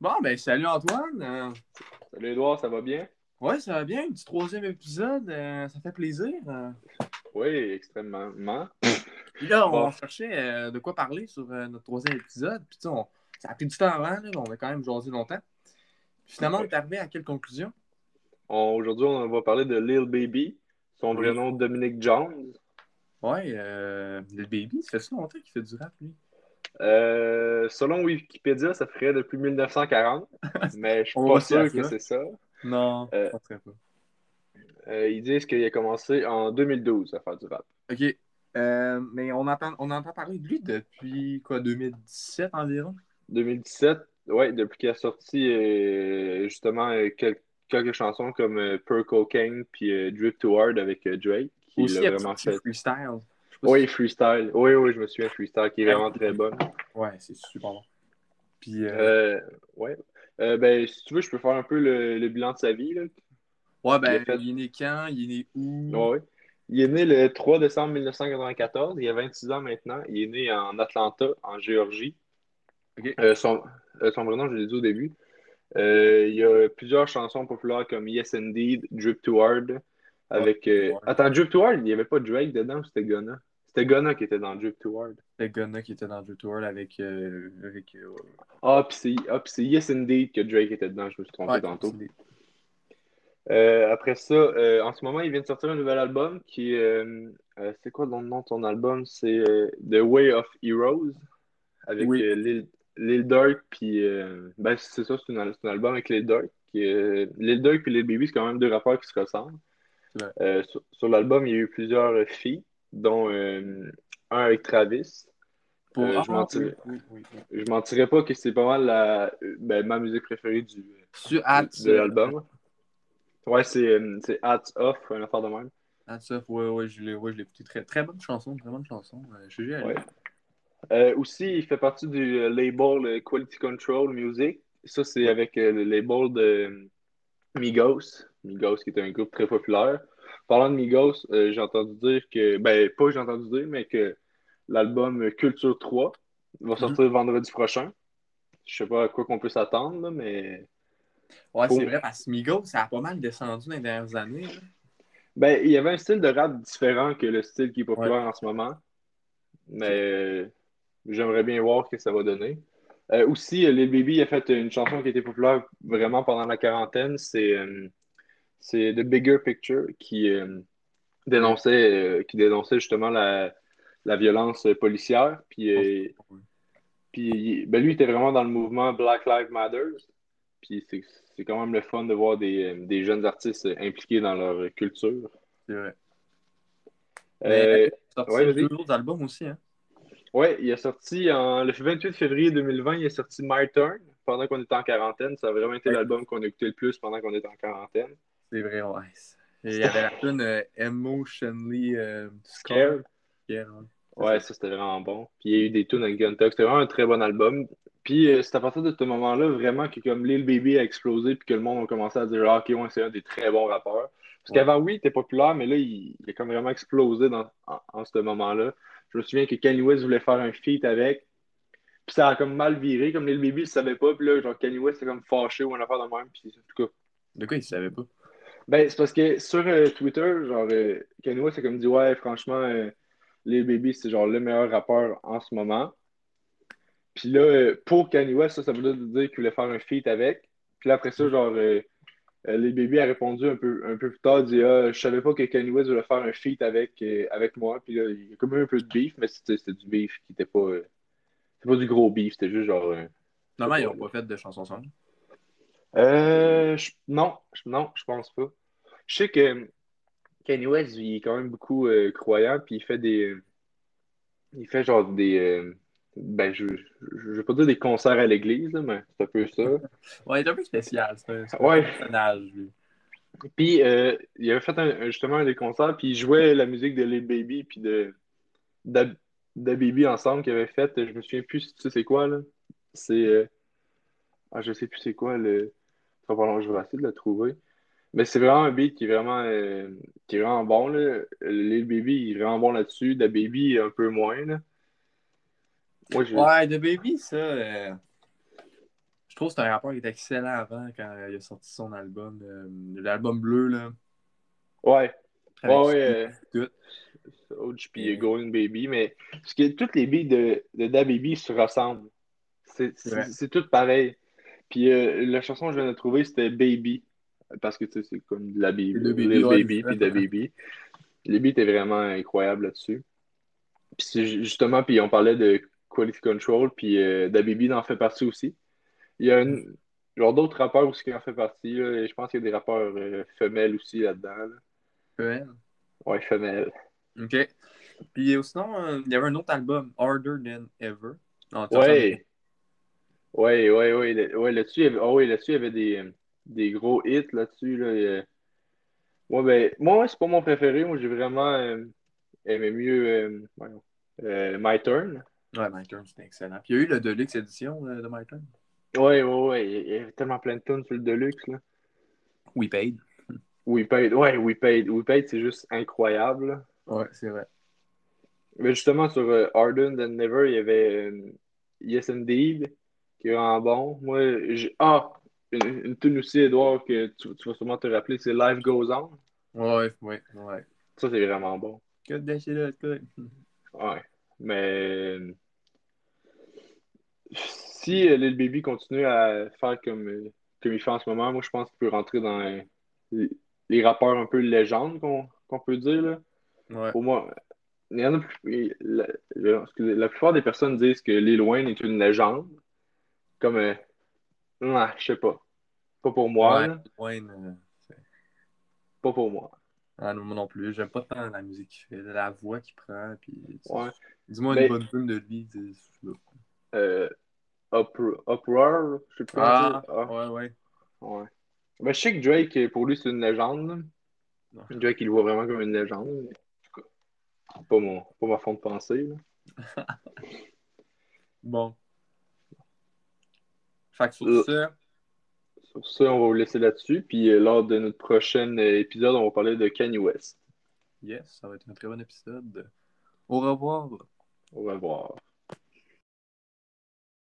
ben salut Antoine. Euh, Salut Edouard, ça va bien? ouais, ça va bien. Un petit troisième épisode. euh, ça fait plaisir. euh. Oui, extrêmement. Puis là, on Bon. cherchait de quoi parler sur notre troisième épisode. Puis tu sais, on- ça a pris du temps avant. Là, mais on a quand même jasé longtemps. Puis finalement, on est arrivé à quelle conclusion? On- Aujourd'hui, on va parler de Lil Baby. Son vrai Oui. nom, Dominic Jones. Ouais, euh, le baby, ça fait si longtemps qu'il fait du rap, lui. Euh, selon Wikipédia, ça ferait depuis 1940, mais je suis pas sûr que c'est ça. Non, Euh, ça serait pas. Euh, ils disent qu'il a commencé en 2012 à faire du rap. OK. Mais on entend, on entend parler de lui depuis quoi, 2017 environ? 2017, ouais, depuis qu'il a sorti justement quel- quelques chansons comme Pure Cocaine puis Drip to Hard avec Drake, qui Aussi, a vraiment fait. freestyle. Oui, Freestyle. Oui, oui, je me souviens, Freestyle, qui est vraiment très bonne. si- Ouais, c'est super bon. Puis, euh, Euh, ouais. Euh, ben, si tu veux, je peux faire un peu le, le bilan de sa vie. Là. ouais, ben, il a fait- il est né quand? Il est né où? Ouais, ouais. Il est né le 3 décembre 1994. Il a 26 ans maintenant. Il est né en Atlanta, en Géorgie. Euh, son, euh, son vrai nom, je l'ai dit au début. Euh, il y a plusieurs chansons populaires comme Yes Indeed, Drip to Hard. Avec. euh, Ouais. Attends, Drip to Hard, il n'y avait pas Drake dedans ou c'était Gunna? C'était Gunna qui était dans Drip to Hard. Le Gunna qui était dans le tour avec. euh, avec euh, Ah, puis c'est ah, puis c'est Yes Indeed que Drake était dedans, je me suis trompé ouais, tantôt. Euh, après ça, euh, en ce moment, il vient de sortir un nouvel album qui est. euh, euh, c'est quoi le nom de ton album? C'est euh, The Way of Heroes avec Oui. euh, Lil, Lil Durk. Puis. euh, ben, c'est ça, c'est un, un album avec Lil Durk. Lil Durk et Lil Baby, c'est quand même deux rappeurs qui se ressemblent. Euh, sur sur l'album, il y a eu plusieurs euh, filles, dont euh, un avec Travis. Pour... Euh, Ah, je mentirais, oui, oui, oui, oui. je mentirais pas que c'est pas mal la, ben, ma musique préférée du, de l'album. Ouais, c'est euh, c'est Hats Off, une affaire de même. Hats Off, ouais, ouais, je l'ai ouais, je l'ai écouté. Très, très bonne chanson, très bonne chanson. Euh, je suis Ouais. Euh, aussi, il fait partie du euh, label euh, Quality Control Music. Ça, c'est avec euh, le label de euh, Migos. Migos, qui est un groupe très populaire. Parlant de Migos, euh, j'ai entendu dire que, ben, pas j'ai entendu dire, mais que l'album Culture 3 va sortir vendredi prochain. Je sais pas à quoi qu'on peut s'attendre, mais. Ouais, Pour- c'est vrai, parce que Migos, ça a pas mal descendu dans les dernières années. là. Ben, il y avait un style de rap différent que le style qui est populaire en ce moment. Mais j'aimerais bien voir ce que ça va donner. Euh, aussi, euh, Lil Baby a fait une chanson qui était populaire vraiment pendant la quarantaine. C'est euh, c'est The Bigger Picture qui, euh, dénonçait, euh, qui dénonçait justement la, la violence policière. Puis, euh, puis il- ben, lui, il était vraiment dans le mouvement Black Lives Matter. Puis c'est c'est quand même le fun de voir des, des jeunes artistes impliqués dans leur culture. C'est vrai. Mais il a sorti ouais, deux autres albums aussi, hein. Ouais, il a sorti en, le 28 février 2020, il a sorti My Turn pendant qu'on était en quarantaine. Ça a vraiment été l'album qu'on a écouté le plus pendant qu'on était en quarantaine. C'est vrai, ouais. Et il y avait la tune euh, Emotionally euh, Scared. Ouais. Ouais, ça c'était vraiment bon. Puis il y a eu des tunes avec Gun Talk. C'était vraiment un très bon album. Puis euh, c'est à partir de ce moment-là vraiment que comme Lil Baby a explosé puis que le monde a commencé à dire ah, ok ouais c'est un des très bons rappeurs. Parce qu'avant oui il était populaire mais là il, il a comme vraiment explosé dans, en, en ce moment-là. Je me souviens que Kanye West voulait faire un feat avec. Puis ça a comme mal viré, comme Lil Baby le savait pas. Puis là genre Kanye West était comme fâché ou une affaire de même. Puis en tout cas. De quoi il savait pas? Ben, c'est parce que sur euh, Twitter, genre, euh, Kanye West a comme dit, ouais, franchement, euh, Lil Baby, c'est genre le meilleur rappeur en ce moment. Puis là, euh, pour Kanye West, ça, ça veut dire qu'il voulait faire un feat avec. Puis là, après ça, genre, euh, Lil Baby a répondu un peu, un peu plus tard, dit, ah, je savais pas que Kanye West voulait faire un feat avec, avec moi. Puis là, il y a comme eu un peu de beef, mais c'était du beef qui était pas. c'était pas du gros beef, c'était juste genre. euh, Normalement, ils n'ont pas fait de chansons ensemble. Euh, je- non, je- non, je pense pas. Je sais que Kanye West, il est quand même beaucoup euh, croyant, puis il fait des. Il fait genre des. euh, ben, je, je, je vais pas dire des concerts à l'église, là, mais c'est un peu ça. Ouais, il est un peu spécial. C'est un, c'est un Ouais. personnage, lui. Puis euh, il avait fait un- justement un des concerts, puis il jouait la musique de Lil Baby, puis de. de, de Baby ensemble qu'il avait fait. Je me souviens plus, tu sais, c'est quoi, là? C'est. euh, Ah, je sais plus c'est quoi, le. Pas long, je vais essayer de le trouver. Mais c'est vraiment un beat qui est vraiment, euh, qui est vraiment bon. Là. Lil Baby il est vraiment bon là-dessus. Da Baby un peu moins. Là. Moi, je... Ouais, The Baby, ça. euh, Je trouve que c'est un rappeur qui était excellent avant quand il a sorti son album. euh, L'album bleu, là. Ouais. avec Ouais, ouais. OG puis Golden Baby, mais parce que toutes les billes de, de Da Baby se ressemblent. C'est tout pareil. Puis euh, la chanson que je viens de trouver, c'était Baby. Parce que tu sais, c'est comme de la Baby. Le Baby, ouais, Baby puis Da Baby. Les beats étaient vraiment incroyables là-dessus. Puis justement, puis on parlait de Quality Control, puis euh, Da Baby en fait partie aussi. Il y a une, genre d'autres rappeurs aussi qui en fait partie. là, et je pense qu'il y a des rappeurs euh, femelles aussi là-dedans. là. Ouais. Ouais, femelles. OK. Puis euh, sinon, il y avait un autre album, Harder Than Ever. Non, Ouais. Ouais, ouais, ouais. là- ouais, là-dessus, il y avait, ah ouais, là-dessus, il y avait des, des gros hits là-dessus. Là, euh, ouais, ben, moi, c'est pas mon préféré. Moi, j'ai vraiment euh, aimé mieux euh, voyons, euh, My Turn. Ouais, My Turn, c'était excellent. Puis il y a eu le Deluxe édition euh, de My Turn. Ouais, ouais, ouais. Il y avait tellement plein de tunes sur le Deluxe. Là. We Paid. We Paid. Ouais, We Paid. We Paid, c'est juste incroyable. là. Ouais, c'est vrai. Mais justement, sur euh, Than Never, il y avait euh, Yes Indeed, qui est vraiment bon. Moi, j'ai. Ah! Une, une tune aussi, Edouard, que tu, tu vas sûrement te rappeler, c'est Life Goes On. Ouais, ouais, ouais. Ça, c'est vraiment bon. Cut that shit out, cut. Ouais. Mais. Si euh, Lil Baby continue à faire comme, euh, comme il fait en ce moment, moi, je pense qu'il peut rentrer dans euh, les, les rappeurs un peu légendes qu'on peut dire. Là. Ouais. Pour moi, il y en a plus, la, la- excusez, la plupart des personnes disent que Lil Wayne est une légende. Comme, euh, ouais, je sais pas. Pas pour moi, Ouais, euh, Pas pour moi. ah, non, moi non plus. J'aime pas tant la musique qu'il fait, la voix qu'il prend. Puis, Ouais. Dis-moi Mais- une bonne tune de lui. Euh, Upro- Uproar, je sais pas Ah. Ah, ouais, ouais. ouais. Ben, je sais que Drake, pour lui, c'est une légende. Drake, il le voit vraiment comme une légende. mais en tout cas, c'est pas, mon, pas ma fond de pensée. là. Bon. Fait que sur Euh. ça, Sur ça, on va vous laisser là-dessus. Puis euh, lors de notre prochain euh, épisode, on va parler de Kanye West. yes, ça va être un très bon épisode. Au revoir. On va voir.